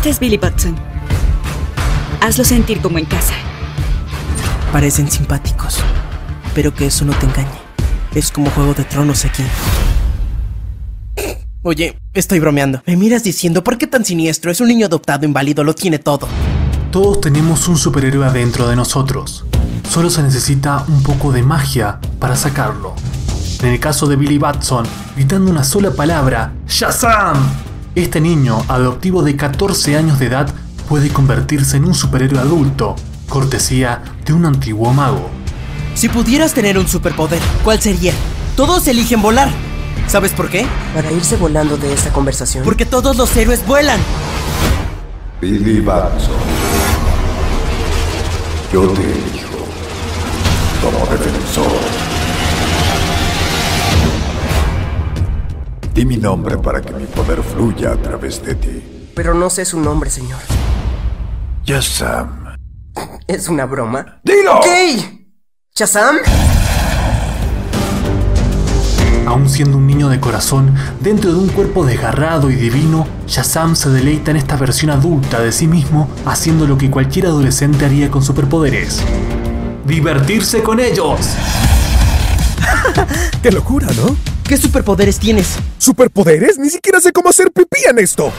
Este es Billy Batson. Hazlo sentir como en casa. Parecen simpáticos, pero que eso no te engañe. Es como Juego de Tronos aquí. Oye, estoy bromeando. Me miras diciendo, ¿por qué tan siniestro? Es un niño adoptado, inválido, lo tiene todo. Todos tenemos un superhéroe adentro de nosotros. Solo se necesita un poco de magia para sacarlo. En el caso de Billy Batson, gritando una sola palabra, ¡Shazam! Este niño, adoptivo de 14 años de edad, puede convertirse en un superhéroe adulto, cortesía de un antiguo mago. Si pudieras tener un superpoder, ¿cuál sería? Todos eligen volar. ¿Sabes por qué? Para irse volando de esta conversación. Porque todos los héroes vuelan. Billy Batson. Yo te Di mi nombre para que mi poder fluya a través de ti. Pero no sé su nombre, señor. Shazam. ¿Es una broma? ¡Dilo! ¡Ok! ¿Shazam? Aún siendo un niño de corazón, dentro de un cuerpo desgarrado y divino, Shazam se deleita en esta versión adulta de sí mismo, haciendo lo que cualquier adolescente haría con superpoderes. ¡Divertirse con ellos! ¡Qué locura, ¿no? ¿Qué superpoderes tienes? ¿Superpoderes? Ni siquiera sé cómo hacer pipí en esto.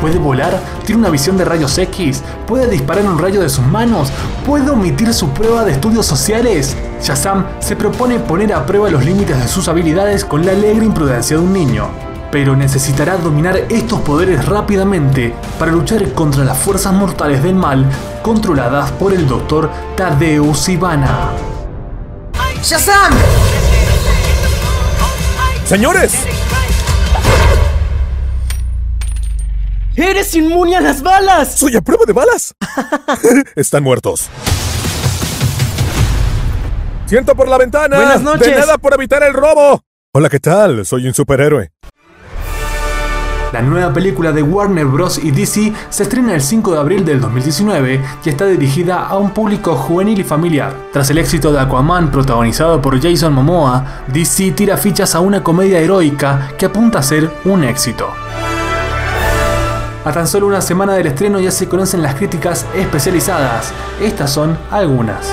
Puede volar, tiene una visión de rayos X, puede disparar un rayo de sus manos, puede omitir su prueba de estudios sociales. Shazam se propone poner a prueba los límites de sus habilidades con la alegre imprudencia de un niño. Pero necesitará dominar estos poderes rápidamente para luchar contra las fuerzas mortales del mal controladas por el Dr. Tadeusz Ivana. ¡Shazam! Señores, ¡Eres inmune a las balas! soy a prueba de balas. Están muertos. Siento por la ventana. Buenas noches. De nada por evitar el robo. Hola, ¿qué tal? Soy un superhéroe. La nueva película de Warner Bros. y DC se estrena el 5 de abril del 2019 y está dirigida a un público juvenil y familiar. Tras el éxito de Aquaman protagonizado por Jason Momoa, DC tira fichas a una comedia heroica que apunta a ser un éxito. A tan solo una semana del estreno ya se conocen las críticas especializadas. Estas son algunas.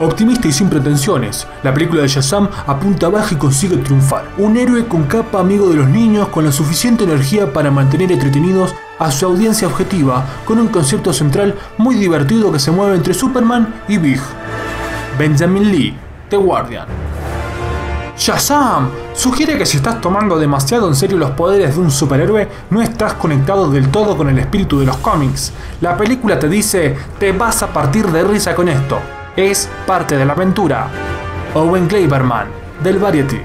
Optimista y sin pretensiones, la película de Shazam apunta baja y consigue triunfar. Un héroe con capa amigo de los niños con la suficiente energía para mantener entretenidos a su audiencia objetiva, con un concepto central muy divertido que se mueve entre Superman y Big. Benjamin Lee, The Guardian. Shazam sugiere que si estás tomando demasiado en serio los poderes de un superhéroe, no estás conectado del todo con el espíritu de los cómics. La película te dice, te vas a partir de risa con esto. Es parte de la aventura. Owen Kleiberman, del Variety.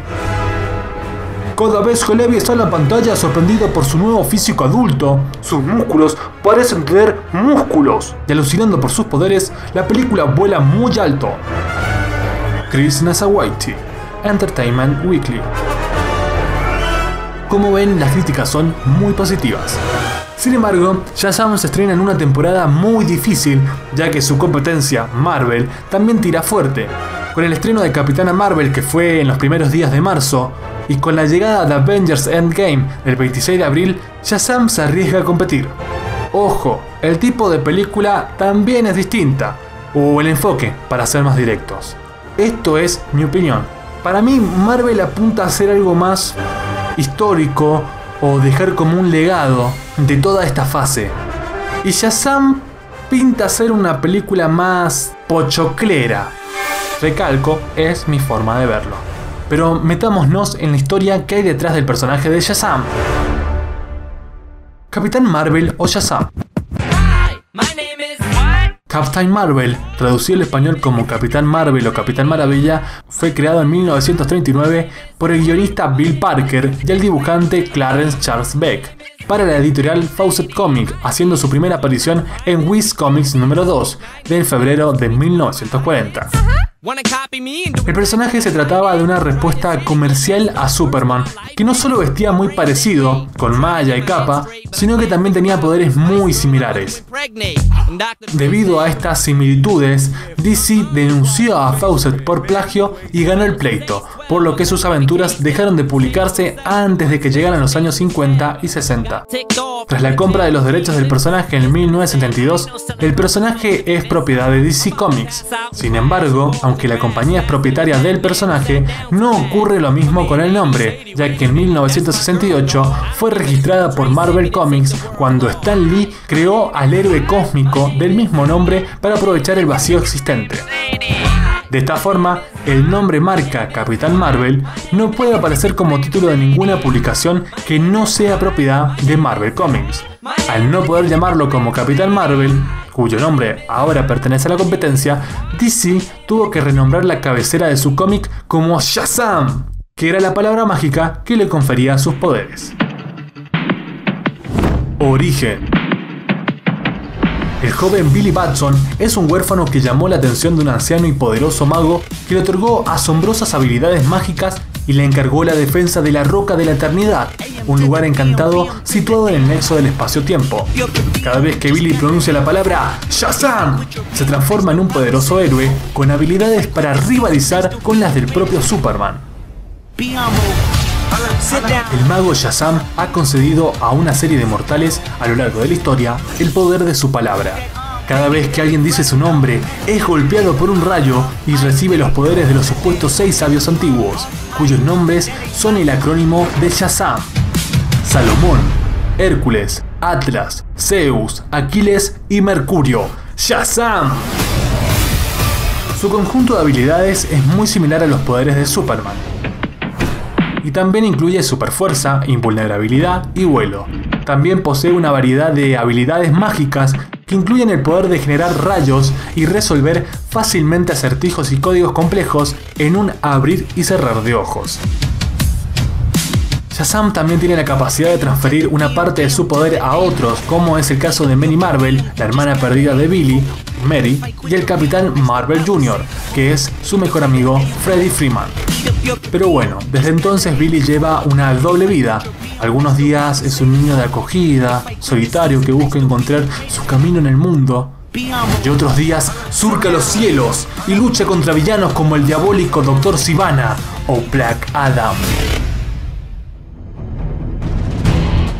Cada vez que Levi está en la pantalla sorprendido por su nuevo físico adulto, sus músculos parecen tener músculos. Y alucinando por sus poderes, la película vuela muy alto. Chris Nasawaiti, Entertainment Weekly. Como ven, las críticas son muy positivas. Sin embargo, Shazam se estrena en una temporada muy difícil, ya que su competencia, Marvel, también tira fuerte. Con el estreno de Capitana Marvel que fue en los primeros días de marzo, y con la llegada de Avengers Endgame el 26 de abril, Shazam se arriesga a competir. Ojo, el tipo de película también es distinta, o el enfoque, para ser más directos. Esto es mi opinión. Para mí, Marvel apunta a hacer algo más histórico o dejar como un legado de toda esta fase. Y Shazam pinta ser una película más pochoclera. Recalco, es mi forma de verlo. Pero metámonos en la historia que hay detrás del personaje de Shazam. Capitán Marvel o Shazam. Captain Marvel, traducido al español como Capitán Marvel o Capitán Maravilla, fue creado en 1939 por el guionista Bill Parker y el dibujante Clarence Charles Beck para la editorial Fawcett Comics, haciendo su primera aparición en Wiz Comics número 2 de febrero de 1940. El personaje se trataba de una respuesta comercial a Superman, que no solo vestía muy parecido, con malla y capa, sino que también tenía poderes muy similares. Debido a estas similitudes, DC denunció a Fawcett por plagio y ganó el pleito, por lo que sus aventuras dejaron de publicarse antes de que llegaran los años 50 y 60. Tras la compra de los derechos del personaje en 1972, el personaje es propiedad de DC Comics. Sin embargo, aunque la compañía es propietaria del personaje, no ocurre lo mismo con el nombre, ya que en 1968 fue registrada por Marvel Comics cuando Stan Lee creó al héroe cósmico del mismo nombre para aprovechar el vacío existente. De esta forma, el nombre marca Capitán Marvel no puede aparecer como título de ninguna publicación que no sea propiedad de Marvel Comics. Al no poder llamarlo como Capitán Marvel, cuyo nombre ahora pertenece a la competencia, DC tuvo que renombrar la cabecera de su cómic como Shazam, que era la palabra mágica que le confería sus poderes. Origen el joven Billy Batson es un huérfano que llamó la atención de un anciano y poderoso mago que le otorgó asombrosas habilidades mágicas y le encargó la defensa de la Roca de la Eternidad, un lugar encantado situado en el nexo del espacio-tiempo. Cada vez que Billy pronuncia la palabra Shazam, se transforma en un poderoso héroe con habilidades para rivalizar con las del propio Superman. El mago Shazam ha concedido a una serie de mortales a lo largo de la historia el poder de su palabra. Cada vez que alguien dice su nombre, es golpeado por un rayo y recibe los poderes de los supuestos seis sabios antiguos, cuyos nombres son el acrónimo de Shazam. Salomón, Hércules, Atlas, Zeus, Aquiles y Mercurio. ¡Shazam! Su conjunto de habilidades es muy similar a los poderes de Superman, y también incluye superfuerza, invulnerabilidad y vuelo. También posee una variedad de habilidades mágicas que incluyen el poder de generar rayos y resolver fácilmente acertijos y códigos complejos en un abrir y cerrar de ojos. Shazam también tiene la capacidad de transferir una parte de su poder a otros, como es el caso de Manny Marvel, la hermana perdida de Billy, Mary, y el Capitán Marvel Jr., que es su mejor amigo Freddy Freeman. Pero bueno, desde entonces Billy lleva una doble vida. Algunos días es un niño de acogida, solitario que busca encontrar su camino en el mundo. Y otros días surca los cielos y lucha contra villanos como el diabólico Dr. Sivana o Black Adam.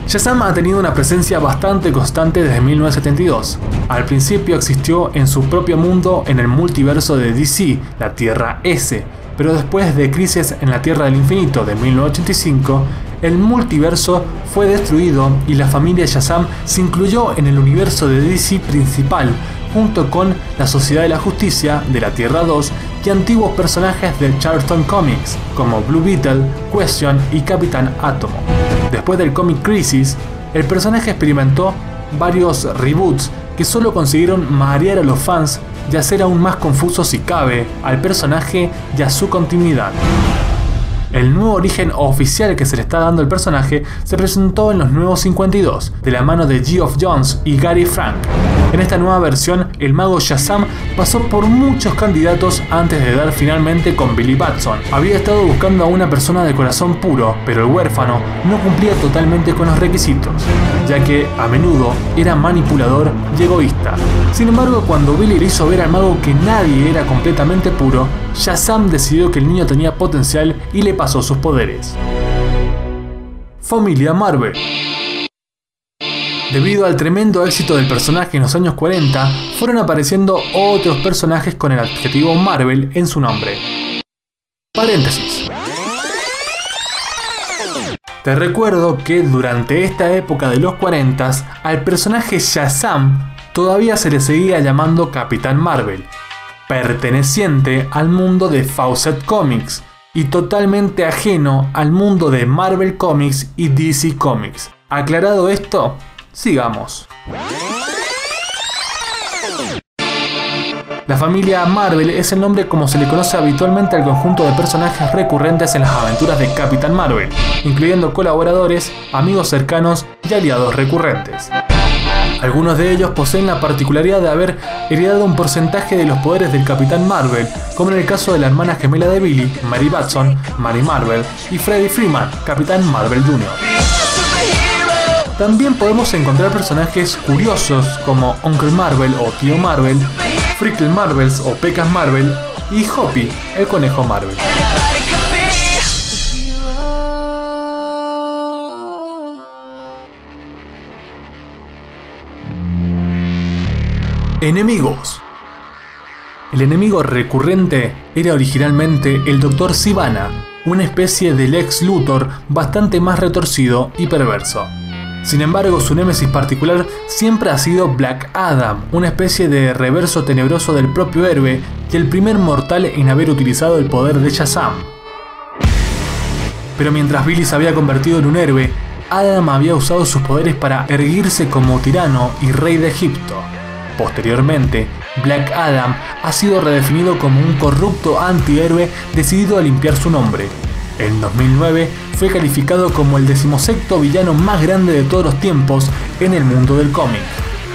Shazam ha tenido una presencia bastante constante desde 1972. Al principio existió en su propio mundo en el multiverso de DC, la Tierra S, pero después de Crisis en la Tierra del Infinito de 1985, el multiverso fue destruido y la familia Shazam se incluyó en el universo de DC principal, junto con la Sociedad de la Justicia de la Tierra 2 y antiguos personajes del Charlton Comics, como Blue Beetle, Question y Capitán Átomo. Después del Comic Crisis, el personaje experimentó varios reboots que solo consiguieron marear a los fans y hacer aún más confuso si cabe al personaje y a su continuidad. El nuevo origen oficial que se le está dando al personaje se presentó en los nuevos 52, de la mano de Geoff Jones y Gary Frank. En esta nueva versión, el mago Shazam pasó por muchos candidatos antes de dar finalmente con Billy Batson. Había estado buscando a una persona de corazón puro, pero el huérfano no cumplía totalmente con los requisitos, ya que a menudo era manipulador y egoísta. Sin embargo, cuando Billy le hizo ver al mago que nadie era completamente puro, Shazam decidió que el niño tenía potencial y le pasó sus poderes. Familia Marvel Debido al tremendo éxito del personaje en los años 40, fueron apareciendo otros personajes con el adjetivo Marvel en su nombre. Paréntesis. Te recuerdo que durante esta época de los 40 al personaje Shazam todavía se le seguía llamando Capitán Marvel, perteneciente al mundo de Fawcett Comics y totalmente ajeno al mundo de Marvel Comics y DC Comics. Aclarado esto, sigamos. La familia Marvel es el nombre como se le conoce habitualmente al conjunto de personajes recurrentes en las aventuras de Capitán Marvel, incluyendo colaboradores, amigos cercanos y aliados recurrentes. Algunos de ellos poseen la particularidad de haber heredado un porcentaje de los poderes del Capitán Marvel, como en el caso de la hermana gemela de Billy, Mary Batson, Mary Marvel, y Freddie Freeman, Capitán Marvel Jr. También podemos encontrar personajes curiosos como Uncle Marvel o Tío Marvel, Frickle Marvels o Pecas Marvel y Hoppy, el conejo Marvel. Enemigos. El enemigo recurrente era originalmente el Dr. Sivana, una especie de Lex Luthor bastante más retorcido y perverso. Sin embargo, su némesis particular siempre ha sido Black Adam, una especie de reverso tenebroso del propio héroe y el primer mortal en haber utilizado el poder de Shazam. Pero mientras Billy se había convertido en un héroe, Adam había usado sus poderes para erguirse como tirano y rey de Egipto. Posteriormente, Black Adam ha sido redefinido como un corrupto antihéroe decidido a limpiar su nombre. En 2009 fue calificado como el decimosexto villano más grande de todos los tiempos en el mundo del cómic.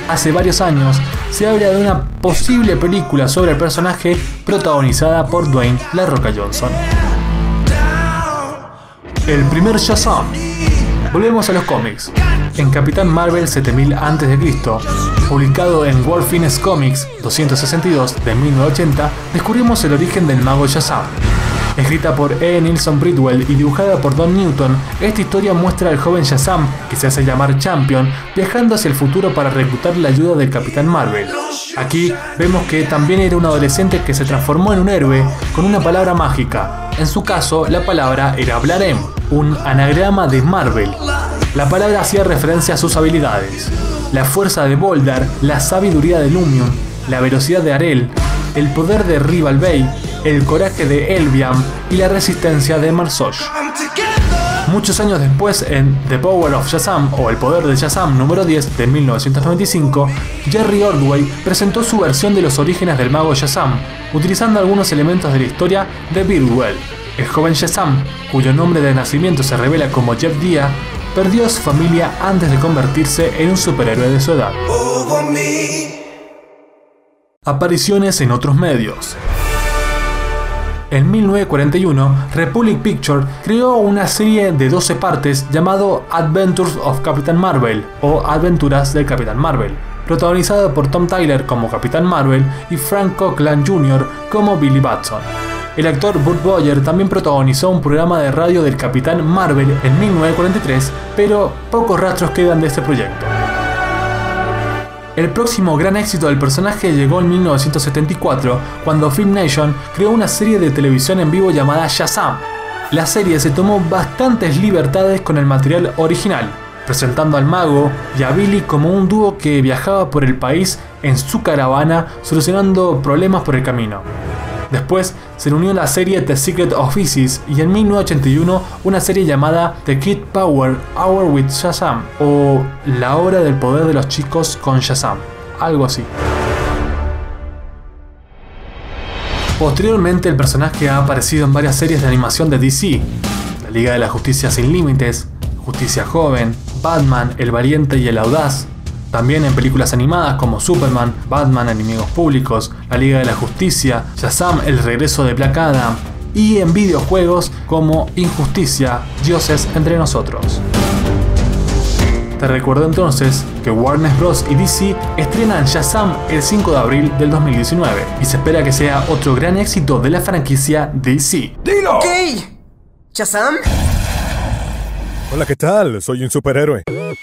Hace varios años se habla de una posible película sobre el personaje protagonizada por Dwayne La Roca Johnson. El primer Shazam. Volvemos a los cómics. En Capitán Marvel 7000 a.C., publicado en World Finest Comics 262 de 1980, descubrimos el origen del mago Shazam. Escrita por E. Nilsson Bridwell y dibujada por Don Newton, esta historia muestra al joven Shazam, que se hace llamar Champion, viajando hacia el futuro para reclutar la ayuda del Capitán Marvel. Aquí vemos que también era un adolescente que se transformó en un héroe con una palabra mágica. En su caso, la palabra era Blarem, un anagrama de Marvel. La palabra hacía referencia a sus habilidades. La fuerza de Boldar, la sabiduría de Lumion, la velocidad de Arel, el poder de Rival Bay, el coraje de Elviam y la resistencia de Marsosh. Muchos años después, en The Power of Shazam o El Poder de Shazam número 10 de 1995, Jerry Ordway presentó su versión de los orígenes del mago Shazam, utilizando algunos elementos de la historia de Birdwell. El joven Shazam, cuyo nombre de nacimiento se revela como Jeff Dia, perdió a su familia antes de convertirse en un superhéroe de su edad. Apariciones en otros medios. En 1941, Republic Pictures creó una serie de 12 partes llamado Adventures of Captain Marvel o Aventuras del Capitán Marvel, protagonizada por Tom Tyler como Capitán Marvel y Frank Cochran Jr. como Billy Batson. El actor Burt Boyer también protagonizó un programa de radio del Capitán Marvel en 1943, pero pocos rastros quedan de este proyecto. El próximo gran éxito del personaje llegó en 1974, cuando Film Nation creó una serie de televisión en vivo llamada Shazam. La serie se tomó bastantes libertades con el material original, presentando al mago y a Billy como un dúo que viajaba por el país en su caravana solucionando problemas por el camino. Después se le unió la serie The Secret of Isis y en 1981 una serie llamada The Kid Power Hour with Shazam o La hora del poder de los chicos con Shazam, algo así. Posteriormente el personaje ha aparecido en varias series de animación de DC, La Liga de la Justicia sin Límites, Justicia Joven, Batman, El Valiente y el Audaz, también en películas animadas como Superman, Batman, Enemigos Públicos, La Liga de la Justicia, Shazam, El Regreso de Black Adam, y en videojuegos como Injusticia, Dioses entre nosotros. Te recuerdo entonces que Warner Bros. y DC estrenan Shazam el 5 de abril del 2019 y se espera que sea otro gran éxito de la franquicia DC. ¡Dilo! Ok. ¿Shazam? Hola, ¿qué tal? Soy un superhéroe.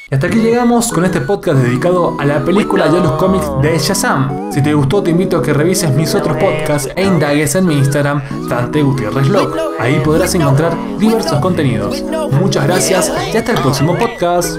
Y hasta aquí llegamos con este podcast dedicado a la película y a los cómics de Shazam. Si te gustó, te invito a que revises mis otros podcasts e indagues en mi Instagram, Dante Gutiérrez Log. Ahí podrás encontrar diversos contenidos. Muchas gracias y hasta el próximo podcast.